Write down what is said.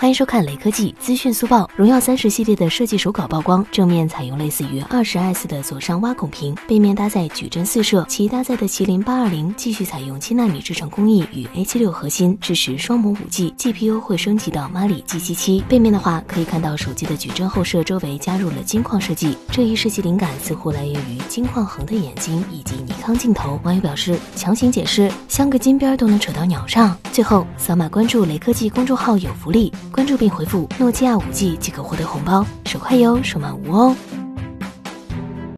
欢迎收看雷科技资讯速报。荣耀三十系列的设计手稿曝光，正面采用类似于二十 S 的左上挖孔屏，背面搭载矩阵四摄，其搭载的麒麟八二零继续采用七纳米制程工艺与 A 七六核心，支持双模五 G，GPU 会升级到 Mali G 七七。背面的话，可以看到手机的矩阵后摄周围加入了金矿设计，这一设计灵感似乎来源于金矿恒的眼睛以及尼康镜头。网友表示，强行解释，镶个金边都能扯到鸟上。最后，扫码关注雷科技公众号有福利。关注并回复诺基亚五 G 即可获得红包，手快有，手慢无哦。